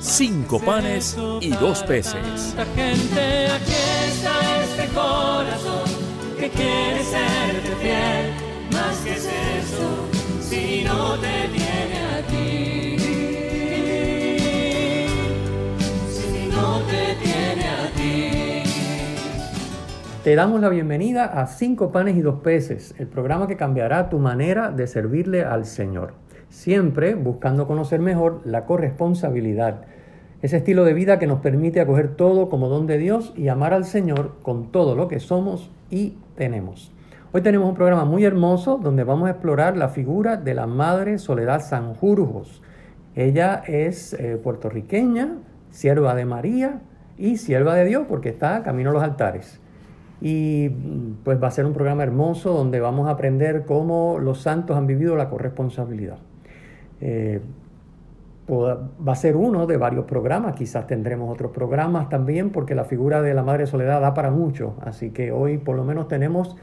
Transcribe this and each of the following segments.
cinco panes y dos peces. Gente, aquí está este corazón que quiere serte fiel. Más que es eso, si no te tiene a ti. Si no te tiene a ti. Te damos la bienvenida a Cinco Panes y Dos Peces, el programa que cambiará tu manera de servirle al Señor, siempre buscando conocer mejor la corresponsabilidad, ese estilo de vida que nos permite acoger todo como don de Dios y amar al Señor con todo lo que somos y tenemos. Hoy tenemos un programa muy hermoso donde vamos a explorar la figura de la Madre Soledad Sanjurjos. Ella es eh, puertorriqueña, sierva de María y sierva de Dios porque está camino a los altares. Y mm, pues va a ser un programa hermoso donde vamos a aprender cómo los santos han vivido la corresponsabilidad. Eh, va a ser uno de varios programas, quizás tendremos otros programas también porque la figura de la Madre Soledad da para mucho, así que hoy por lo menos tenemos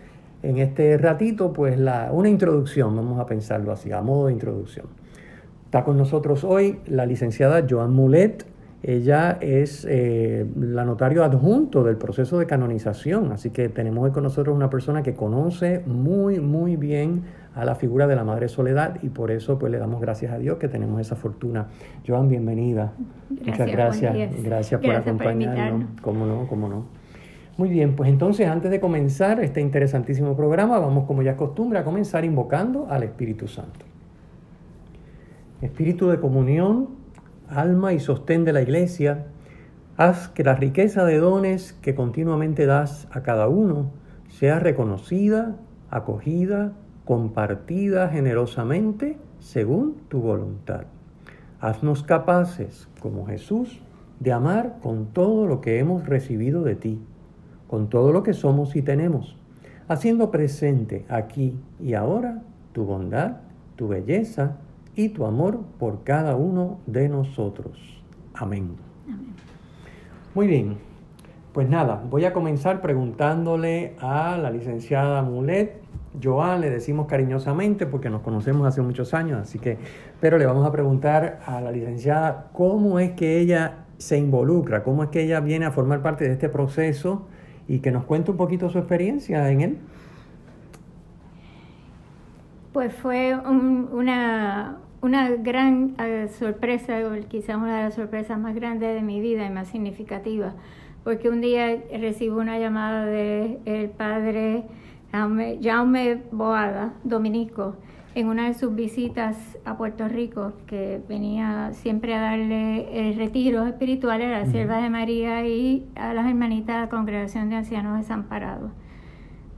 en este ratito pues la, una introducción, vamos a pensarlo así, a modo de introducción. Está con nosotros hoy la licenciada Joan Mulet. Ella es eh, la notario adjunto del proceso de canonización, así que tenemos hoy con nosotros una persona que conoce muy, muy bien a la figura de la Madre Soledad y por eso pues le damos gracias a Dios que tenemos esa fortuna. Joan, bienvenida. Muchas Gracias, gracias. por Gracias acompañarnos. Cómo no, cómo no. Muy bien, pues entonces antes de comenzar este interesantísimo programa, vamos como ya es costumbre a comenzar invocando al Espíritu Santo. Espíritu de comunión, alma y sostén de la iglesia, haz que la riqueza de dones que continuamente das a cada uno sea reconocida, acogida, compartida generosamente según tu voluntad. Haznos capaces, como Jesús, de amar con todo lo que hemos recibido de ti, con todo lo que somos y tenemos, haciendo presente aquí y ahora tu bondad, tu belleza y tu amor por cada uno de nosotros. Amén. Muy bien, pues nada, voy a comenzar preguntándole a la licenciada Mulet. Joan le decimos cariñosamente porque nos conocemos hace muchos años, así que, pero le vamos a preguntar a la licenciada cómo es que ella se involucra, cómo es que ella viene a formar parte de este proceso y que nos cuente un poquito su experiencia en él. Pues fue un- una, una gran eh, sorpresa, o quizás una de las sorpresas más grandes de mi vida y más significativas, porque un día recibo una llamada del padre Jaume, Jaume Boada, dominico, en una de sus visitas a Puerto Rico, que venía siempre a darle el retiro espiritual a la Sierva de María y a las hermanitas de la Congregación de Ancianos Desamparados.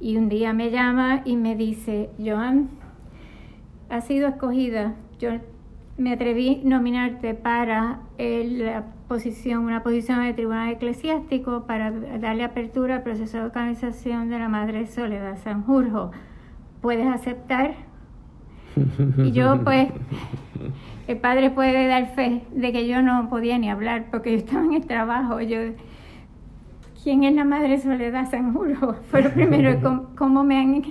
Y un día me llama y me dice, Joan, has sido escogida. Yo me atreví a nominarte para el- la posición, una posición de tribunal eclesiástico para darle apertura al proceso de canonización de la Madre Soledad Sanjurjo. ¿Puedes aceptar? Y yo, pues, el padre puede dar fe de que yo no podía ni hablar porque yo estaba en el trabajo. Yo, ¿quién es la Madre Soledad Sanjurjo? Fue lo primero, ¿cómo, cómo me han,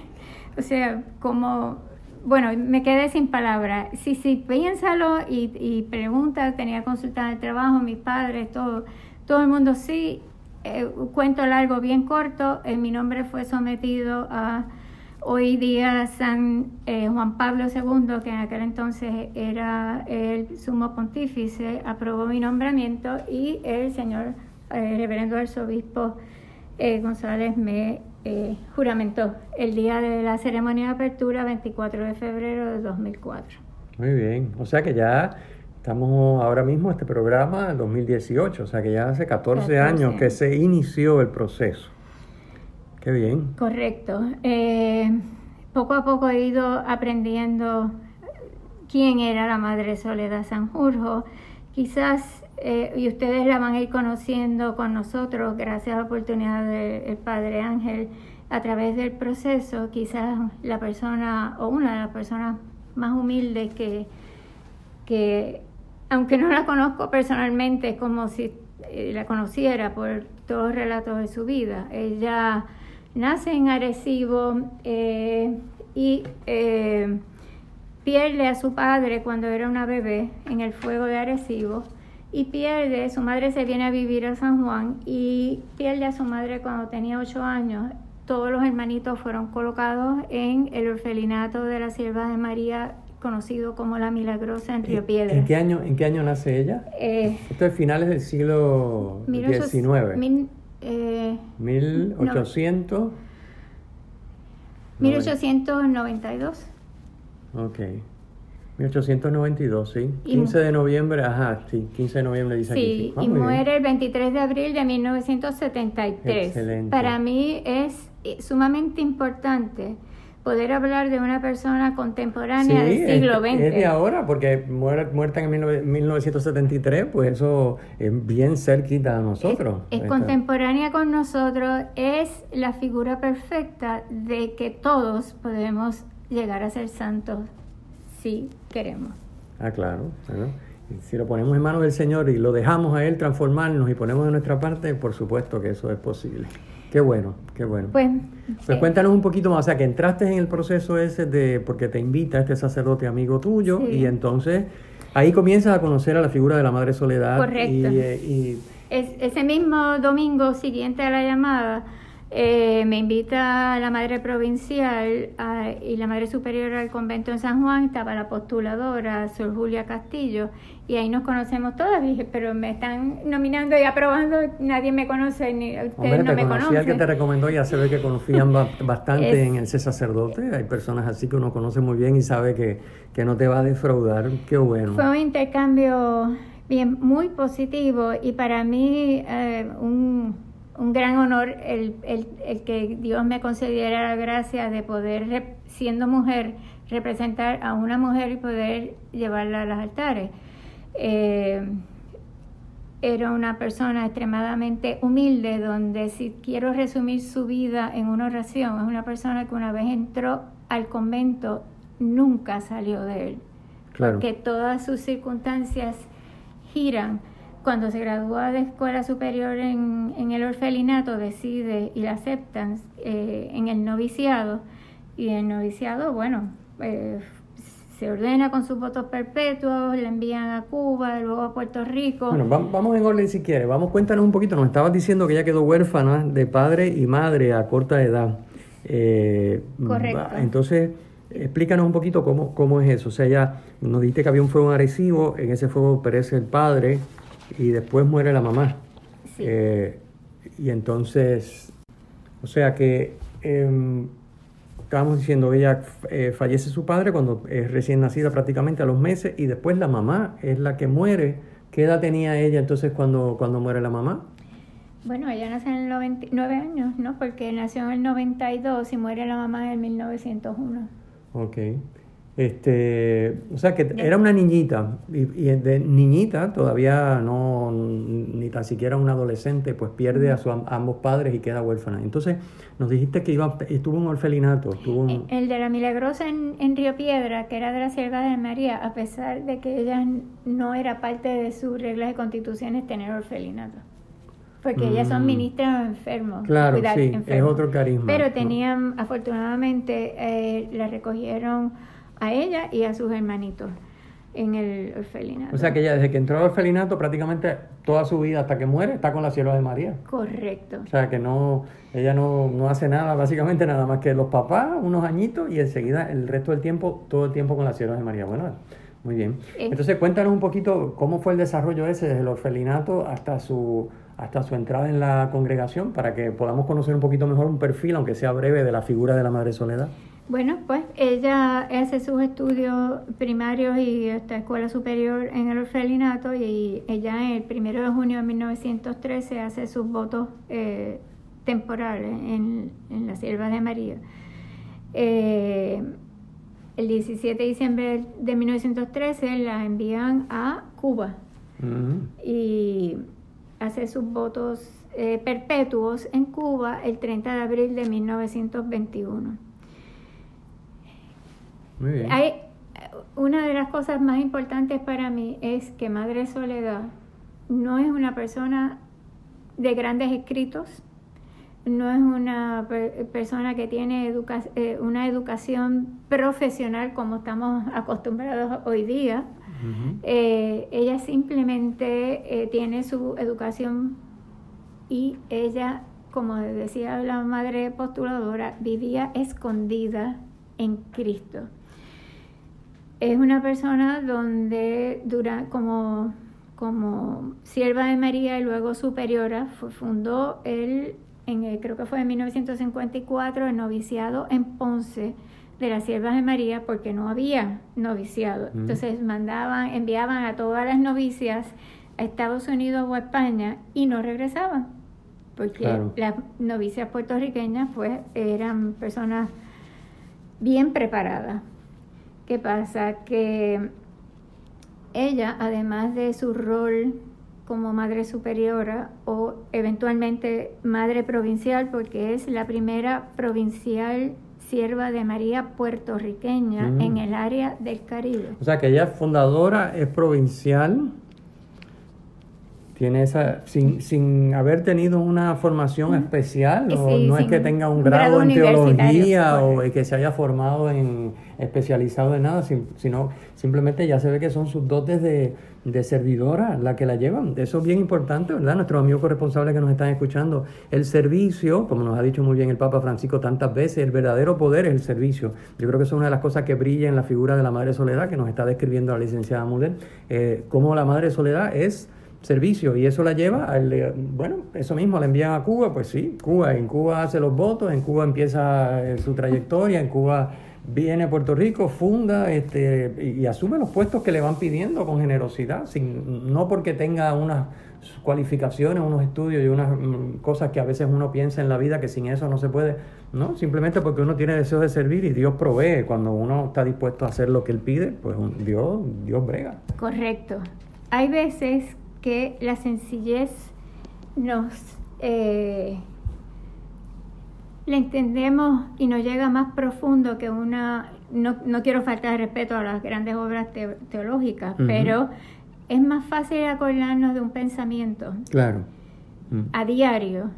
o sea, cómo, bueno, me quedé sin palabras. Sí, sí, piénsalo y, y pregunta, tenía consulta el trabajo, mis padres, todo, todo el mundo sí. Eh, cuento largo, bien corto, eh, mi nombre fue sometido a hoy día San eh, Juan Pablo II, que en aquel entonces era el sumo pontífice, aprobó mi nombramiento y el señor eh, reverendo arzobispo eh, González me eh, juramentó el día de la ceremonia de apertura, 24 de febrero de 2004. Muy bien, o sea que ya estamos ahora mismo este programa en 2018, o sea que ya hace 14, 14 años que se inició el proceso. Qué bien. Correcto. Eh, poco a poco he ido aprendiendo quién era la Madre Soledad Sanjurjo. Quizás eh, y ustedes la van a ir conociendo con nosotros gracias a la oportunidad del Padre Ángel a través del proceso, quizás la persona o una de las personas más humildes que, que aunque no la conozco personalmente, como si eh, la conociera por todos los relatos de su vida. Ella nace en Arecibo eh, y eh, pierde a su padre cuando era una bebé en el fuego de Arecibo y pierde, su madre se viene a vivir a San Juan y pierde a su madre cuando tenía ocho años. Todos los hermanitos fueron colocados en el orfelinato de la Sierva de María conocido como la Milagrosa en Río Piedra. ¿En qué año, en qué año nace ella? Eh, Esto es finales del siglo XIX. Mil, eh, 1800. 1892. Ok. 1892, sí. Y 15 mu- de noviembre, ajá, sí, 15 de noviembre dice aquí. Sí, y muere el 23 de abril de 1973. Excelente. Para mí es eh, sumamente importante poder hablar de una persona contemporánea Sí, del siglo es, XX. es de ahora, porque muer- muerta en 19- 1973, pues eso es bien cerquita a nosotros. Es Esta- contemporánea con nosotros, es la figura perfecta de que todos podemos llegar a ser santos si queremos. Ah, claro. bueno. Si lo ponemos en manos del Señor y lo dejamos a Él transformarnos y ponemos de nuestra parte, por supuesto que eso es posible. Qué bueno, qué bueno. Pues, Pues cuéntanos un poquito más, o sea, que entraste en el proceso ese de, porque te invita este sacerdote amigo tuyo Sí. y entonces ahí comienzas a conocer a la figura de la Madre Soledad. Correcto. Y, eh, y- Es- ese mismo domingo siguiente a la llamada, eh, me invita la madre provincial a- y la madre superior al convento en San Juan, estaba la postuladora, Sor Julia Castillo, y ahí nos conocemos todas. Dije, pero me están nominando y aprobando, nadie me conoce, ni ustedes hombre, no te me conocí al que conocen. te recomendó, ya se ve que confían ba- bastante Es- en ese sacerdote. Hay personas así que uno conoce muy bien y sabe que, que no te va a defraudar. Qué bueno. Fue un intercambio bien, muy positivo y para mí eh, un, un gran honor el, el- el que Dios me concediera la gracia de poder, siendo mujer, representar a una mujer y poder llevarla a los altares. Eh, era una persona extremadamente humilde, donde si quiero resumir su vida en una oración, es una persona que una vez entró al convento, nunca salió de él Claro. porque todas sus circunstancias giran. Cuando se gradúa de escuela superior en, en el orfelinato, decide y la aceptan eh, en el noviciado. Y el noviciado, bueno, eh, se ordena con sus votos perpetuos, la envían a Cuba, luego a Puerto Rico. Bueno, va- vamos en orden si quieres. Vamos, cuéntanos un poquito. Nos estabas diciendo que ella quedó huérfana de padre y madre a corta edad. Eh, Correcto. Entonces, explícanos un poquito cómo, cómo es eso. O sea, ya nos dijiste que había un fuego Arecibo, en ese fuego perece el padre y después muere la mamá. Sí. Eh, y entonces, o sea que em, estábamos diciendo, ella eh, fallece su padre cuando es recién nacida prácticamente a los meses y después la mamá es la que muere. ¿Qué edad tenía ella entonces cuando, cuando muere la mamá? Bueno, ella nace en el 99 años, ¿no? Porque nació en el 92 y muere la mamá en el 1901. Ok. Este, o sea que era una niñita y, y de niñita todavía no ni tan siquiera un adolescente pues pierde a, su, a ambos padres y queda huérfana. Entonces nos dijiste que iba estuvo en un orfelinato, estuvo un- El de la Milagrosa en, en Río Piedra, que era de la Sierva de María, a pesar de que ella no era parte de sus reglas y constituciones tener orfelinato. Porque ellas son Mm. ministras enfermos. Claro, cuidar sí, es otro carisma, Pero ¿no? tenían, afortunadamente, eh, la recogieron a ella y a sus hermanitos en el orfelinato. O sea que ella desde que entró al orfelinato prácticamente toda su vida hasta que muere está con la sierva de María. Correcto. O sea que no, ella no, no hace nada, básicamente nada más que los papás, unos añitos y enseguida el resto del tiempo, todo el tiempo con la sierva de María. Bueno, muy bien. Eh. Entonces cuéntanos un poquito cómo fue el desarrollo ese desde el orfelinato hasta su, hasta su entrada en la congregación para que podamos conocer un poquito mejor un perfil, aunque sea breve, de la figura de la Madre Soledad. Bueno, pues ella hace sus estudios primarios y hasta escuela superior en el orfelinato y ella el primero de junio de 1913 hace sus votos eh, temporales en, en la Sierva de María. Eh, el 17 de diciembre de 1913 la envían a Cuba Ujú. y hace sus votos eh, perpetuos en Cuba el 30 de abril de 1921. Muy bien. Hay, una de las cosas más importantes para mí es que Madre Soledad no es una persona de grandes escritos, no es una per- persona que tiene educa- eh, una educación profesional como estamos acostumbrados hoy día. Eh, ella simplemente eh, tiene su educación y ella, como decía la madre postuladora, vivía escondida en Cristo. Es una persona donde dura como, como sierva de María y luego superiora, fu- fundó el, en el- creo que fue en 1954, el noviciado en Ponce de las siervas de María porque no había noviciado. Mm. Entonces mandaban, enviaban a todas las novicias a Estados Unidos o a España y no regresaban porque Claro. las novicias puertorriqueñas pues eran personas bien preparadas. ¿Qué pasa? Que ella, además de su rol como madre superiora o eventualmente madre provincial, porque es la primera provincial sierva de María puertorriqueña Mm. en el área del Caribe. O sea que ella es fundadora, es provincial, tiene esa, sin, sin haber tenido una formación especial, o Sí, no es que tenga un un grado, grado en teología o que se haya formado en especializado en nada, sin- sino simplemente ya se ve que son sus dotes de, de servidora la que la llevan. Eso es bien importante, ¿verdad? Nuestros amigos corresponsables que nos están escuchando, el servicio, como nos ha dicho muy bien el Papa Francisco tantas veces, el verdadero poder es el servicio. Yo creo que eso es una de las cosas que brilla en la figura de la Madre Soledad que nos está describiendo la licenciada Muller, eh, cómo la Madre Soledad es servicio y eso la lleva al, eh, bueno, eso mismo la envían a Cuba, pues sí, Cuba, en Cuba hace los votos, en Cuba empieza eh, su trayectoria, en Cuba viene a Puerto Rico, funda este, y, asume los puestos que le van pidiendo con generosidad, sin, no porque tenga unas cualificaciones, unos estudios y unas mm, cosas que a veces uno piensa en la vida que sin eso no se puede, no, simplemente porque uno tiene deseos de servir y Dios provee, cuando uno está dispuesto a hacer lo que Él pide, pues Dios, Dios brega. Correcto. Hay veces que la sencillez nos eh, la entendemos y nos llega más profundo que una. No, no quiero faltar de respeto a las grandes obras te- teológicas, pero es más fácil acordarnos de un pensamiento Claro, Mm, a diario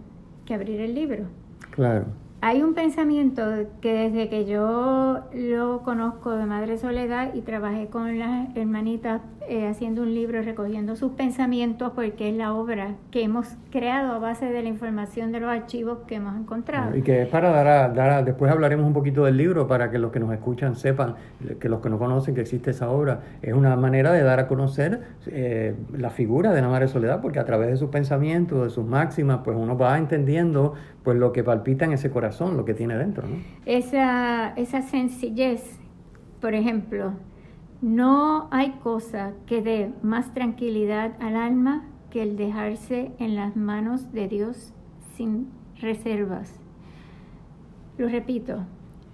que abrir el libro. claro. Hay un pensamiento que desde que yo lo conozco de Madre Soledad y trabajé con las hermanitas eh, haciendo un libro recogiendo sus pensamientos porque es la obra que hemos creado a base de la información de los archivos que hemos encontrado. Y que es para dar a, dar a- después hablaremos un poquito del libro para que los que nos escuchan sepan, que los que no conocen que existe esa obra, es una manera de dar a conocer eh, la figura de la Madre Soledad, porque a través de sus pensamientos, de sus máximas, pues uno va entendiendo pues lo que palpita en ese corazón, lo que tiene dentro, ¿no? Esa, esa sencillez, por ejemplo, no hay cosa que dé más tranquilidad al alma que el dejarse en las manos de Dios sin reservas. Lo repito,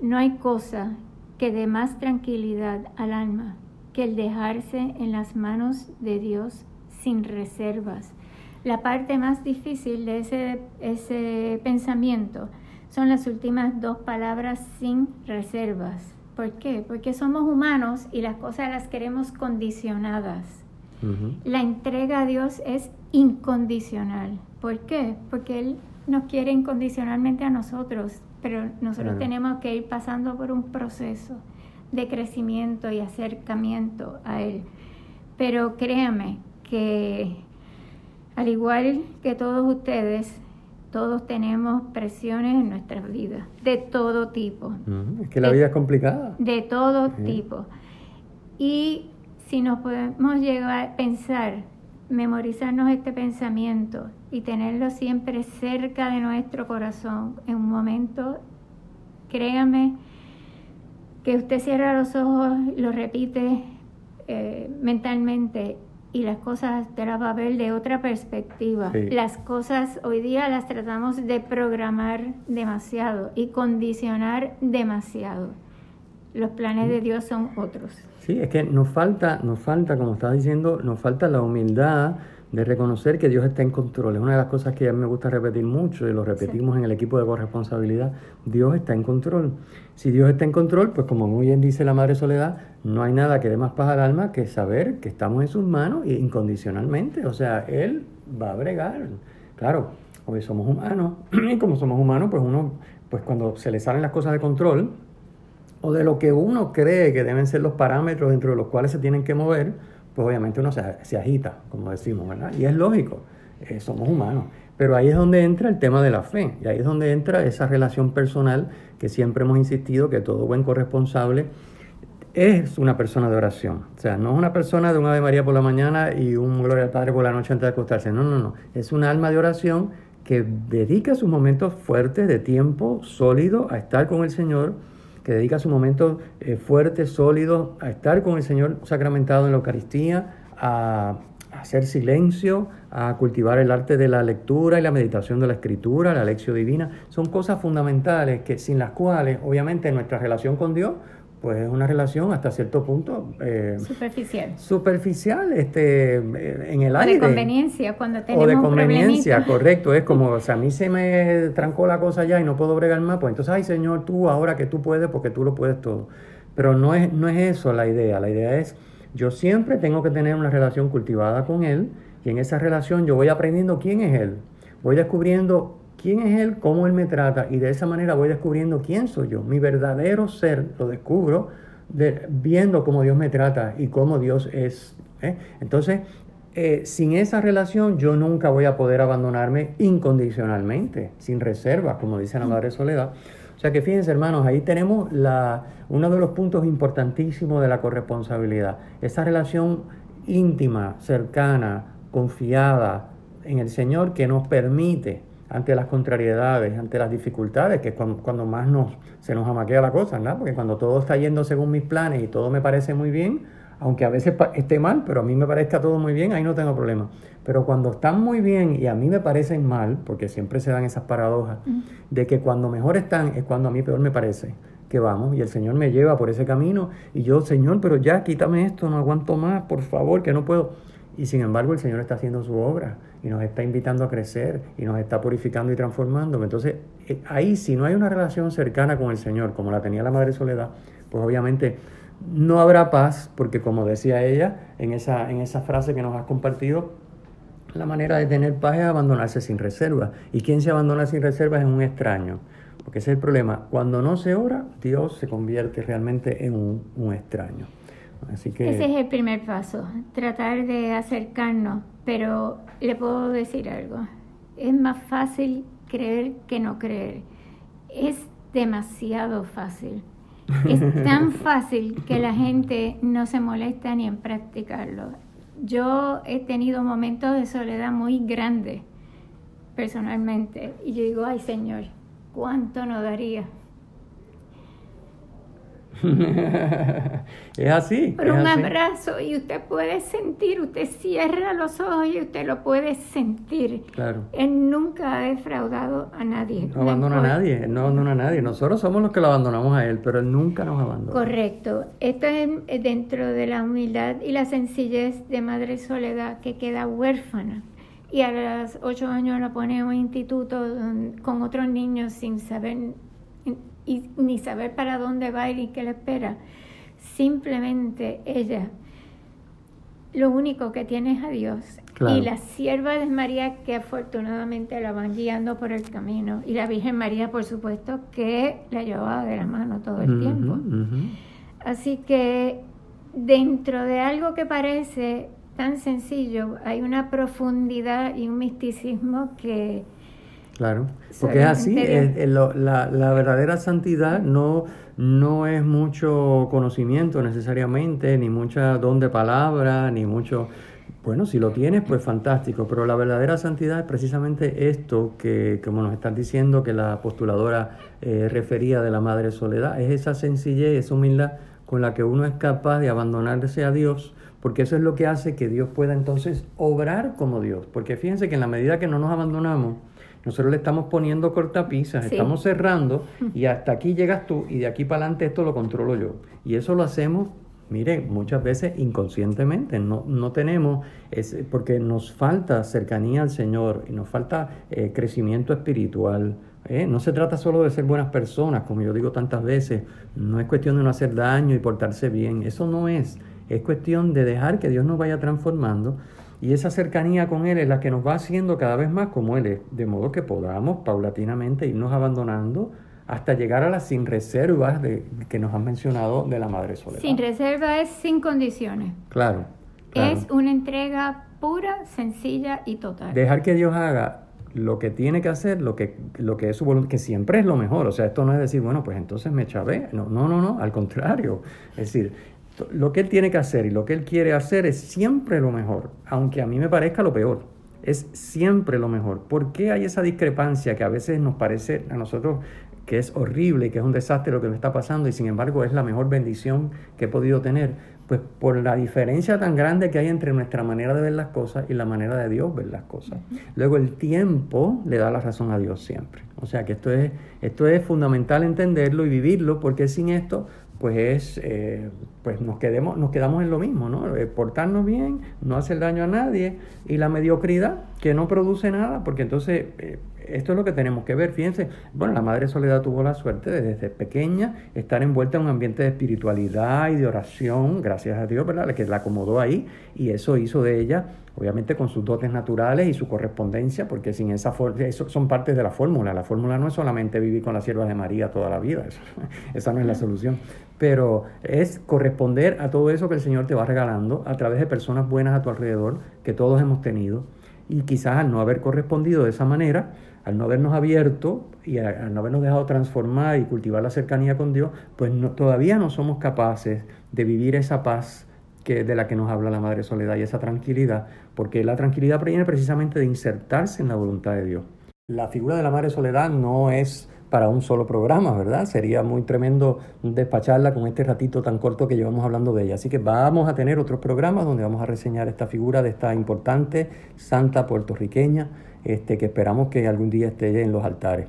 no hay cosa que dé más tranquilidad al alma que el dejarse en las manos de Dios sin reservas. La parte más difícil de ese, ese pensamiento son las últimas dos palabras sin reservas. ¿Por qué? Porque somos humanos y las cosas las queremos condicionadas. La entrega a Dios es incondicional. ¿Por qué? Porque Él nos quiere incondicionalmente a nosotros, pero nosotros Claro. tenemos que ir pasando por un proceso de crecimiento y acercamiento a Él. Pero créame que al igual que todos ustedes, todos tenemos presiones en nuestras vidas, de todo tipo Ujú. Es que la vida es complicada. de todo tipo. Y si nos podemos llegar a pensar, memorizarnos este pensamiento y tenerlo siempre cerca de nuestro corazón en un momento, créame que usted cierra los ojos, lo repite eh, mentalmente y las cosas te las va a ver de otra perspectiva. Sí. Las cosas hoy día las tratamos de programar demasiado y condicionar demasiado. Los planes de Dios son otros. Sí, es que nos falta, nos falta, como estaba diciendo, nos falta la humildad de reconocer que Dios está en control. Es una de las cosas que a mí me gusta repetir mucho y lo repetimos en el equipo de corresponsabilidad. Dios está en control. Si Dios está en control, pues como muy bien dice la Madre Soledad, no hay nada que dé más paz al alma que saber que estamos en sus manos y incondicionalmente. O sea, Él va a bregar. Claro, hoy somos humanos y como somos humanos, pues uno, pues cuando se le salen las cosas de control o de lo que uno cree que deben ser los parámetros dentro de los cuales se tienen que mover, pues obviamente uno se, agita, como decimos, ¿verdad? Y es lógico, eh, somos humanos. Pero ahí es donde entra el tema de la fe, y ahí es donde entra esa relación personal que siempre hemos insistido que todo buen corresponsable es una persona de oración. O sea, no es una persona de un Ave María por la mañana y un Gloria al Padre por la noche antes de acostarse. No, no, no. Es un alma de oración que dedica sus momentos fuertes de tiempo sólido a estar con el Señor que dedica su momento eh, fuerte, sólido, a estar con el Señor sacramentado en la Eucaristía, a, hacer silencio, a cultivar el arte de la lectura y la meditación de la escritura, la lección divina. Son cosas fundamentales que sin las cuales, obviamente, nuestra relación con Dios pues es una relación hasta cierto punto eh, superficial. Superficial, este, en el aire. O de conveniencia, cuando tenemos O de conveniencia, correcto. Es como, o sea, a mí se me trancó la cosa ya y no puedo bregar más, pues entonces, ay Señor, tú ahora que tú puedes, porque tú lo puedes todo. Pero no es, no es eso la idea. La idea es, yo siempre tengo que tener una relación cultivada con Él y en esa relación yo voy aprendiendo quién es Él. Voy descubriendo quién es Él, cómo Él me trata y de esa manera voy descubriendo quién soy yo. Mi verdadero ser lo descubro viendo cómo Dios me trata y cómo Dios es. ¿eh? Entonces, eh, sin esa relación yo nunca voy a poder abandonarme incondicionalmente, sin reservas, como dice la Madre Soledad. O sea que fíjense hermanos, ahí tenemos la, uno de los puntos importantísimos de la corresponsabilidad, esa relación íntima, cercana, confiada en el Señor que nos permite ante las contrariedades, ante las dificultades, que es cuando, más nos, se nos amaquea la cosa, ¿no? Porque cuando todo está yendo según mis planes y todo me parece muy bien, aunque a veces esté mal, pero a mí me parezca todo muy bien, ahí no tengo problema. Pero cuando están muy bien y a mí me parecen mal, porque siempre se dan esas paradojas, de que cuando mejor están es cuando a mí peor me parece que vamos y el Señor me lleva por ese camino y yo, Señor, pero ya quítame esto, no aguanto más, por favor, que no puedo. Y sin embargo el Señor está haciendo su obra y nos está invitando a crecer y nos está purificando y transformando. Entonces, eh, ahí si no hay una relación cercana con el Señor, como la tenía la Madre Soledad, pues obviamente no habrá paz, porque como decía ella en esa, en esa frase que nos has compartido, la manera de tener paz es abandonarse sin reserva. Y quien se abandona sin reserva es un extraño. Porque ese es el problema. Cuando no se ora, Dios se convierte realmente en un, un extraño. Ese es el primer paso, tratar de acercarnos, pero le puedo decir algo, es más fácil creer que no creer, es demasiado fácil, es tan fácil que la gente no se molesta ni en practicarlo. Yo he tenido momentos de soledad muy grandes personalmente. Y yo digo, ay Señor, ¿cuánto no daría? es así. Por un abrazo y usted puede sentir, usted cierra los ojos y usted lo puede sentir. Claro. Él nunca ha defraudado a nadie. No abandona a nadie, no abandona a nadie. Nosotros somos los que lo abandonamos a él, pero él nunca nos abandona. Correcto. Esto es dentro de la humildad y la sencillez de Madre Soledad que queda huérfana. Y a los ocho años la pone en un instituto con otros niños sin saber y ni saber para dónde va y qué le espera. Simplemente ella lo único que tiene es a Dios. Y la sierva de María que afortunadamente la van guiando por el camino. Y la Virgen María, por supuesto, que la llevaba de la mano todo el tiempo. Así que dentro de algo que parece tan sencillo, hay una profundidad y un misticismo que Claro, porque es así, la, verdadera santidad no, no es mucho conocimiento necesariamente, ni mucha don de palabra, ni mucho... Bueno, si lo tienes, pues fantástico, pero la verdadera santidad es precisamente esto que, como nos están diciendo, que la postuladora eh, refería de la Madre Soledad, es esa sencillez, esa humildad con la que uno es capaz de abandonarse a Dios, porque eso es lo que hace que Dios pueda entonces obrar como Dios, porque fíjense que en la medida que no nos abandonamos, Nosotros le estamos poniendo cortapisas, Sí. estamos cerrando y hasta aquí llegas tú y de aquí para adelante esto lo controlo yo. Y eso lo hacemos, miren, muchas veces inconscientemente. No, no tenemos, es, porque nos falta cercanía al Señor y nos falta eh, crecimiento espiritual. ¿eh? No se trata solo de ser buenas personas, como yo digo tantas veces. No es cuestión de no hacer daño y portarse bien. Eso no es. Es cuestión de dejar que Dios nos vaya transformando y esa cercanía con Él es la que nos va haciendo cada vez más como Él es, de modo que podamos paulatinamente irnos abandonando hasta llegar a las sin reservas de, que nos han mencionado de la Madre Soledad. Sin reserva es sin condiciones. Claro, claro. Es una entrega pura, sencilla y total. Dejar que Dios haga lo que tiene que hacer, lo que, lo que es su voluntad, que siempre es lo mejor. O sea, esto no es decir, bueno, pues entonces me chavé. No, no, no, no, al contrario. Es decir, lo que Él tiene que hacer y lo que Él quiere hacer es siempre lo mejor, aunque a mí me parezca lo peor. Es siempre lo mejor. ¿Por qué hay esa discrepancia que a veces nos parece a nosotros que es horrible, que es un desastre lo que me está pasando y sin embargo es la mejor bendición que he podido tener? Pues por la diferencia tan grande que hay entre nuestra manera de ver las cosas y la manera de Dios ver las cosas. Luego el tiempo le da la razón a Dios siempre. O sea que esto es, esto es fundamental entenderlo y vivirlo porque sin esto pues es eh, pues nos quedemos nos quedamos en lo mismo no Eh, portarnos bien no hacer daño a nadie y la mediocridad que no produce nada porque entonces eh, esto es lo que tenemos que ver fíjense. Bueno la madre Soledad tuvo la suerte de desde pequeña estar envuelta en un ambiente de espiritualidad y de oración gracias a Dios verdad que la acomodó ahí y eso hizo de ella obviamente con sus dotes naturales y su correspondencia, porque sin esa eso son partes de la fórmula. La fórmula no es solamente vivir con las siervas de María toda la vida, eso- esa no es la solución, pero es corresponder a todo eso que el Señor te va regalando a través de personas buenas a tu alrededor, que todos hemos tenido, y quizás al no haber correspondido de esa manera, al no habernos abierto y al no habernos dejado transformar y cultivar la cercanía con Dios, pues todavía no somos capaces de vivir esa paz que, de la que nos habla la Madre Soledad y esa tranquilidad, porque la tranquilidad proviene precisamente de insertarse en la voluntad de Dios. La figura de la Madre Soledad no es para un solo programa, ¿verdad? Sería muy tremendo despacharla con este ratito tan corto que llevamos hablando de ella. Así que vamos a tener otros programas donde vamos a reseñar esta figura de esta importante santa puertorriqueña, este, que esperamos que algún día esté en los altares.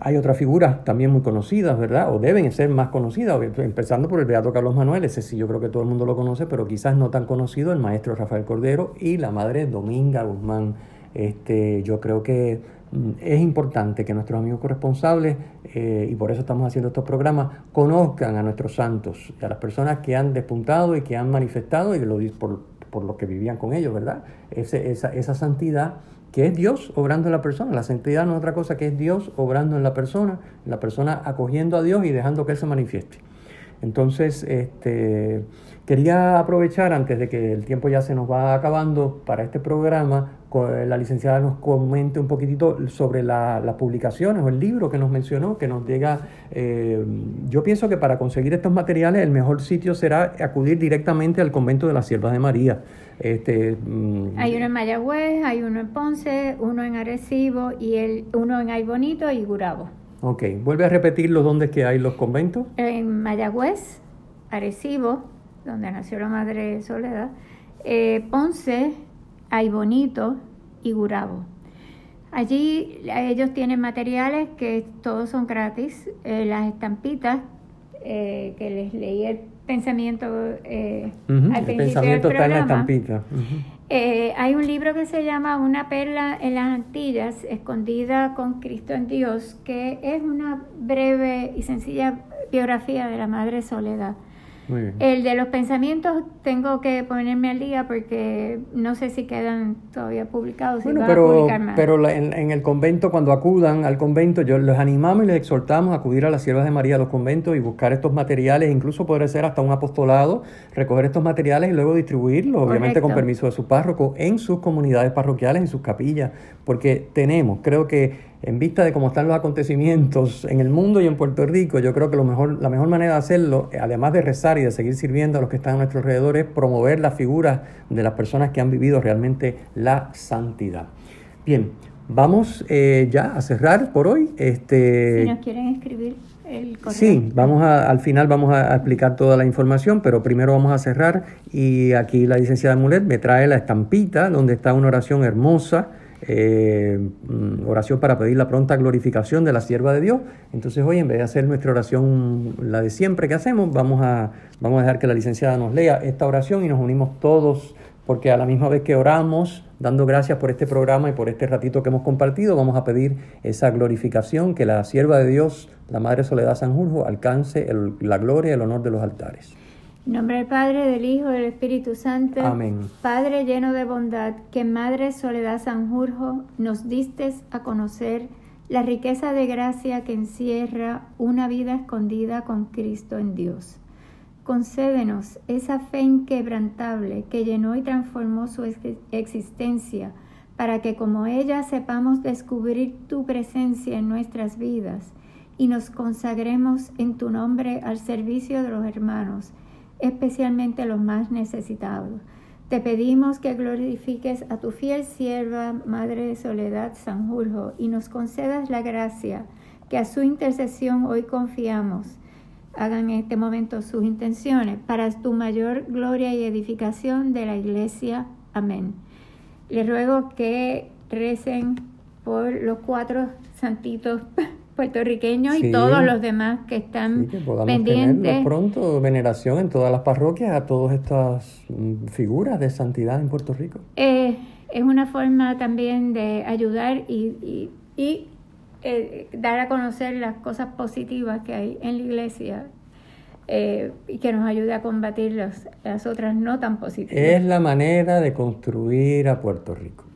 Hay otras figuras también muy conocidas, ¿verdad? O deben ser más conocidas, empezando por el Beato Carlos Manuel, ese sí yo creo que todo el mundo lo conoce, pero quizás no tan conocido, el maestro Rafael Cordero y la madre Dominga Guzmán. Este, yo creo que mm, es importante que nuestros amigos corresponsables, eh, y por eso estamos haciendo estos programas, conozcan a nuestros santos, a las personas que han despuntado y que han manifestado, y lo, por, por lo que vivían con ellos, ¿verdad? Esa, esa santidad que es Dios obrando en la persona. La santidad no es otra cosa que es Dios obrando en la persona, la persona acogiendo a Dios y dejando que Él se manifieste. Entonces, este, quería aprovechar, antes de que el tiempo ya se nos va acabando para este programa, la licenciada nos comente un poquitito sobre la- las publicaciones o el libro que nos mencionó, que nos llega. eh, yo pienso que para conseguir estos materiales el mejor sitio será acudir directamente al convento de las Siervas de María. Este, mm, Hay uno en Mayagüez, hay uno en Ponce, uno en Arecibo y el, uno en Ay Bonito y Gurabo. Ok, vuelve a repetir los dónde es que hay los conventos. En Mayagüez, Arecibo, donde nació la Madre Soledad, eh, Ponce, Ay Bonito y Gurabo. Allí eh, ellos tienen materiales que todos son gratis, eh, las estampitas eh, que les leí el pensamiento eh, al El principio pensamiento del está en la estampita. Eh, hay un libro que se llama Una perla en las Antillas, escondida con Cristo en Dios, que es una breve y sencilla biografía de la Madre Soledad. Muy bien. El de los pensamientos tengo que ponerme al día porque no sé si quedan todavía publicados, si Bueno, van a pero, publicar más. pero la- en, en el convento, cuando acudan al convento, yo los animamos y les exhortamos a acudir a las siervas de María a los conventos y buscar estos materiales, incluso podría ser hasta un apostolado, recoger estos materiales y luego distribuirlos, obviamente con permiso de su párroco, en sus comunidades parroquiales, en sus capillas, porque tenemos, creo que en vista de cómo están los acontecimientos en el mundo y en Puerto Rico, yo creo que lo mejor, la mejor manera de hacerlo, además de rezar y de seguir sirviendo a los que están a nuestro alrededor, es promover las figuras de las personas que han vivido realmente la santidad. Bien, vamos eh, ya a cerrar por hoy. Este, si nos quieren escribir el correo. Sí, vamos a, al final vamos a explicar toda la información, pero primero vamos a cerrar y aquí la licenciada Mulet me trae la estampita donde está una oración hermosa eh, mm, oración para pedir la pronta glorificación de la sierva de Dios. Entonces hoy en vez de hacer nuestra oración, la de siempre que hacemos, vamos a, vamos a dejar que la licenciada nos lea esta oración y nos unimos todos, porque a la misma vez que oramos, dando gracias por este programa y por este ratito que hemos compartido, vamos a pedir esa glorificación, que la sierva de Dios, la Madre Soledad Sanjurjo, alcance la gloria y el honor de los altares. Nombre del Padre, del Hijo del Espíritu Santo. Amén. Padre lleno de bondad, que Madre Soledad Sanjurjo nos distes a conocer la riqueza de gracia que encierra una vida escondida con Cristo en Dios. Concédenos esa fe inquebrantable que llenó y transformó su existencia, para que como ella sepamos descubrir tu presencia en nuestras vidas y nos consagremos en tu nombre al servicio de los hermanos especialmente los más necesitados. Te pedimos que glorifiques a tu fiel sierva, Madre de Soledad Sanjurjo, y nos concedas la gracia que a su intercesión hoy confiamos. Hagan en este momento sus intenciones para tu mayor gloria y edificación de la iglesia. Amén. Les ruego que recen por los cuatro santitos puertorriqueños y todos los demás que están sí, que pendientes. pronto veneración en todas las parroquias a todas estas mm, figuras de santidad en Puerto Rico. Eh, es una forma también de ayudar y, y, eh, dar a conocer las cosas positivas que hay en la iglesia eh, y que nos ayude a combatir las otras no tan positivas. Es la manera de construir a Puerto Rico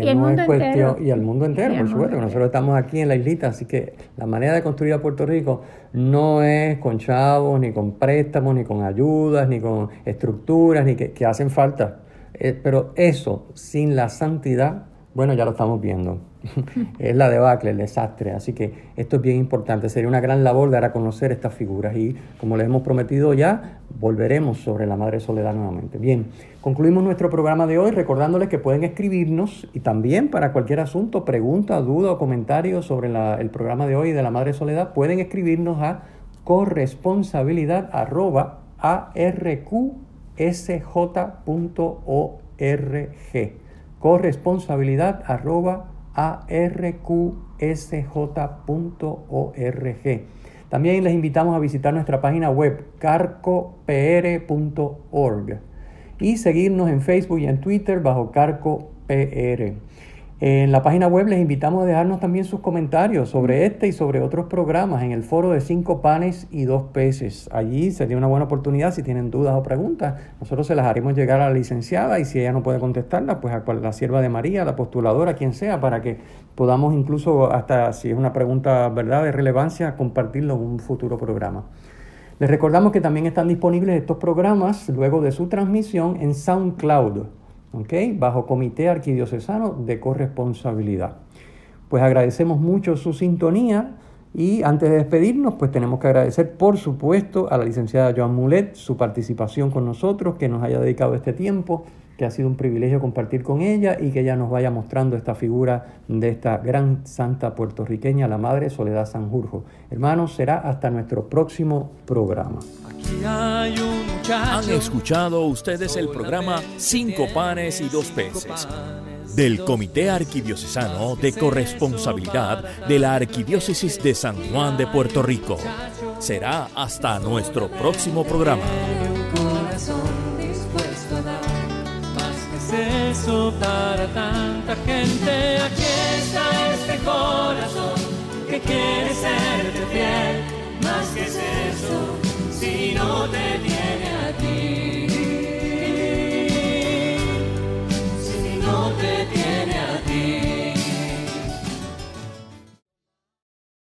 y no es cuestión, y al mundo entero, por supuesto, nosotros estamos aquí en la islita, así que la manera de construir a Puerto Rico no es con chavos, ni con préstamos, ni con ayudas, ni con estructuras, ni que, hacen falta. Eh, pero eso, sin la santidad, bueno, ya lo estamos viendo. es la debacle, el desastre. Así que esto es bien importante. Sería una gran labor dar a conocer estas figuras. Y como les hemos prometido ya, volveremos sobre la Madre Soledad nuevamente. Bien, concluimos nuestro programa de hoy recordándoles que pueden escribirnos y también para cualquier asunto, pregunta, duda o comentario sobre el programa de hoy de la Madre Soledad, pueden escribirnos a corresponsabilidad corresponsabilidad arroba arqsj.org. También les invitamos a visitar nuestra página web carcopr.org y seguirnos en Facebook y en Twitter bajo carcopr. En la página web les invitamos a dejarnos también sus comentarios sobre este y sobre otros programas en el foro de cinco panes y dos peces. Allí sería una buena oportunidad si tienen dudas o preguntas. Nosotros se las haremos llegar a la licenciada y si ella no puede contestarlas, pues a la sierva de María, la postuladora, quien sea, para que podamos incluso, hasta si es una pregunta verdad de relevancia, compartirlo en un futuro programa. Les recordamos que también están disponibles estos programas luego de su transmisión en SoundCloud bajo Comité Arquidiocesano de Corresponsabilidad. Pues agradecemos mucho su sintonía y antes de despedirnos, pues tenemos que agradecer, por supuesto, a la licenciada Joan Mulet su participación con nosotros, que nos haya dedicado este tiempo, que ha sido un privilegio compartir con ella y que ella nos vaya mostrando esta figura de esta gran santa puertorriqueña, la Madre Soledad Sanjurjo. Hermanos, será hasta nuestro próximo programa. Han escuchado ustedes el programa Cinco panes y dos peces del Comité Arquidiocesano de Corresponsabilidad de la Arquidiócesis de San Juan de Puerto Rico. Será hasta nuestro próximo programa. eso para tanta gente. Aquí está este corazón que quiere serte fiel. Más que es eso, si no te tiene a ti.